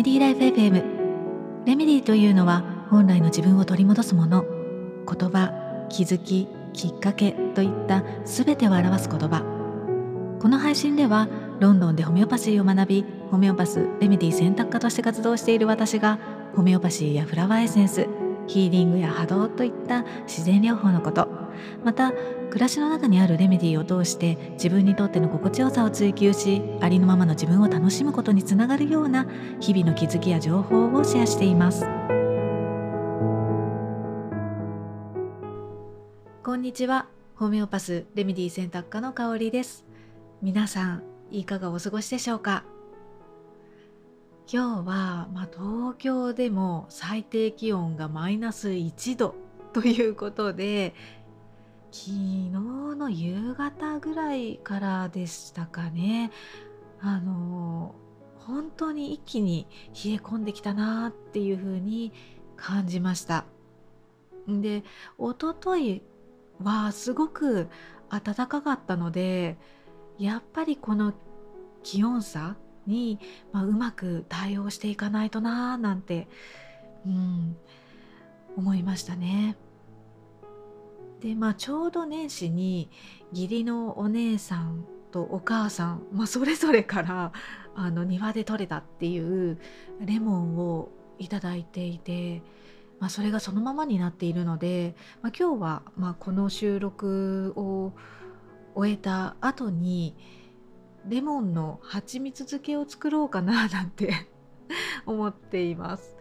メディーライフ FM レメディーというのは本来の自分を取り戻すもの。言葉気づききっかけといった全てを表す言葉。この配信ではロンドンでホメオパシーを学びホメオパスレメディ選択科として活動している私がホメオパシーやフラワーエッセンスヒーリングや波動といった自然療法のこと。また暮らしの中にあるレメディーを通して自分にとっての心地よさを追求しありのままの自分を楽しむことにつながるような日々の気づきや情報をシェアしています。こんにちは。ホメオパスレメディー選択科の香りです。皆さんいかがお過ごしでしょうか？今日は、まあ、東京でも最低気温がマイナス1度ということで昨日の夕方ぐらいからでしたかね。あの本当に一気に冷え込んできたなっていう風に感じました。で一昨日はすごく暖かかったのでやっぱりこの気温差に、まあ、うまく対応していかないとなーなんて、うん、思いましたね。でまあちょうど年始に義理のお姉さんとお母さん、まあ、それぞれからあの庭で採れたっていうレモンをいただいていて、まあ、それがそのままになっているので、まあ、今日はまあこの収録を終えた後にレモンの蜂蜜漬けを作ろうかななんて 思っています。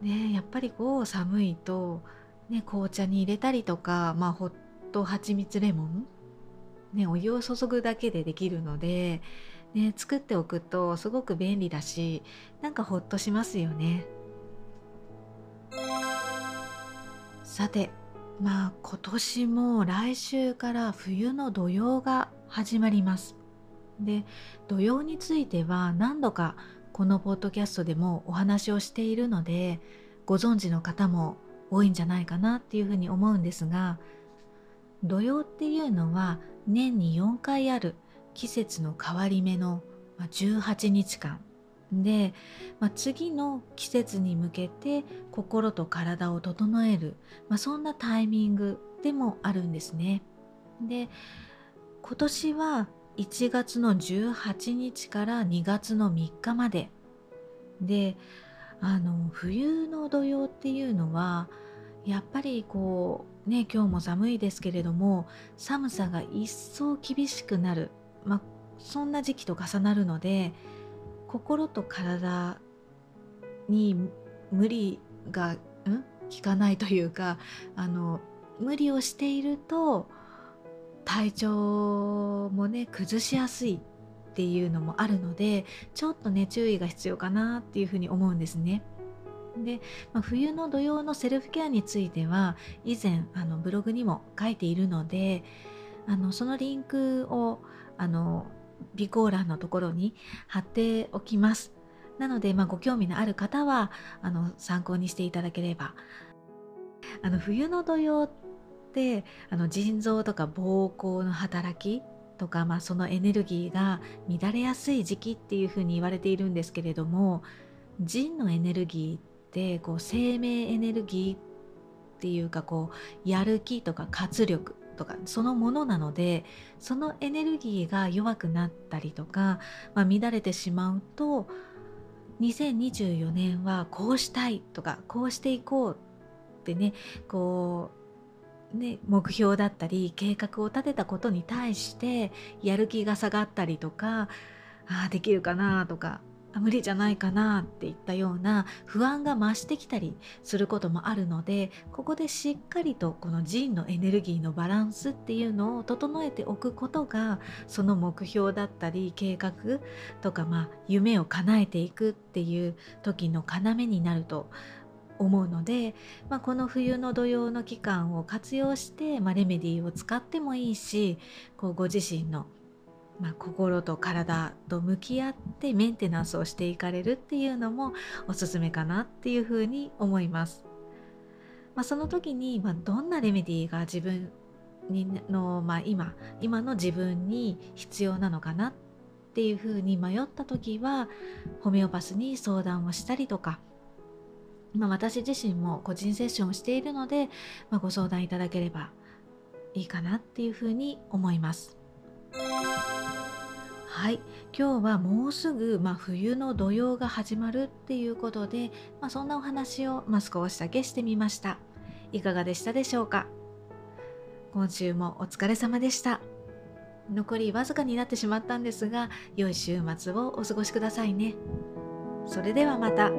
ねやっぱりこう寒いとね、紅茶に入れたりとか、まあ、ホット蜂蜜レモン、ね、お湯を注ぐだけでできるので、ね、作っておくとすごく便利だしなんかほっとしますよね。さてまあ今年も来週から冬の土用が始まります。で土用については何度かこのポッドキャストでもお話をしているのでご存知の方も多いんじゃないかなっていうふうに思うんですが土曜っていうのは年に4回ある季節の変わり目の18日間で、まあ、次の季節に向けて心と体を整える、まあ、そんなタイミングでもあるんですね。で今年は1月の18日から2月の3日まで。であの冬の土用っていうのはやっぱりこうね今日も寒いですけれども寒さが一層厳しくなる、まあ、そんな時期と重なるので心と体に無理がん？効かないというかあの無理をしていると体調もね崩しやすいっていうのもあるのでちょっとね注意が必要かなっていうふうに思うんですね。で、まあ、冬の土用のセルフケアについては以前あのブログにも書いているのであのそのリンクをあの備考欄のところに貼っておきます。なので、まあ、ご興味のある方はあの参考にしていただければ。あの冬の土用ってあの腎臓とか膀胱の働きとか、まあ、そのエネルギーが乱れやすい時期っていうふうに言われているんですけれども腎のエネルギーってこう生命エネルギーっていうかこうやる気とか活力とかそのものなのでそのエネルギーが弱くなったりとか、まあ、乱れてしまうと2024年はこうしたいとかこうしていこうってねこうね目標だったり計画を立てたことに対してやる気が下がったりとかああできるかなとか無理じゃないかなっていったような不安が増してきたりすることもあるのでここでしっかりとこの腎のエネルギーのバランスっていうのを整えておくことがその目標だったり計画とかまあ夢を叶えていくっていう時の要になると思うので、まあ、この冬の土用の期間を活用して、まあ、レメディーを使ってもいいしこうご自身のまあ、心と体と向き合ってメンテナンスをしていかれるっていうのもおすすめかなっていうふうに思います。まあ、その時に、まあ、どんなレメディーが自分にの、まあ、今今の自分に必要なのかなっていうふうに迷った時はホメオパスに相談をしたりとか、まあ、私自身も個人セッションをしているので、まあ、ご相談いただければいいかなっていうふうに思います。はい、今日はもうすぐ、まあ、冬の土用が始まるっていうことで、まあ、そんなお話を、まあ、少しだけしてみました。いかがでしたでしょうか？今週もお疲れ様でした。残りわずかになってしまったんですが、良い週末をお過ごしくださいね。それではまた。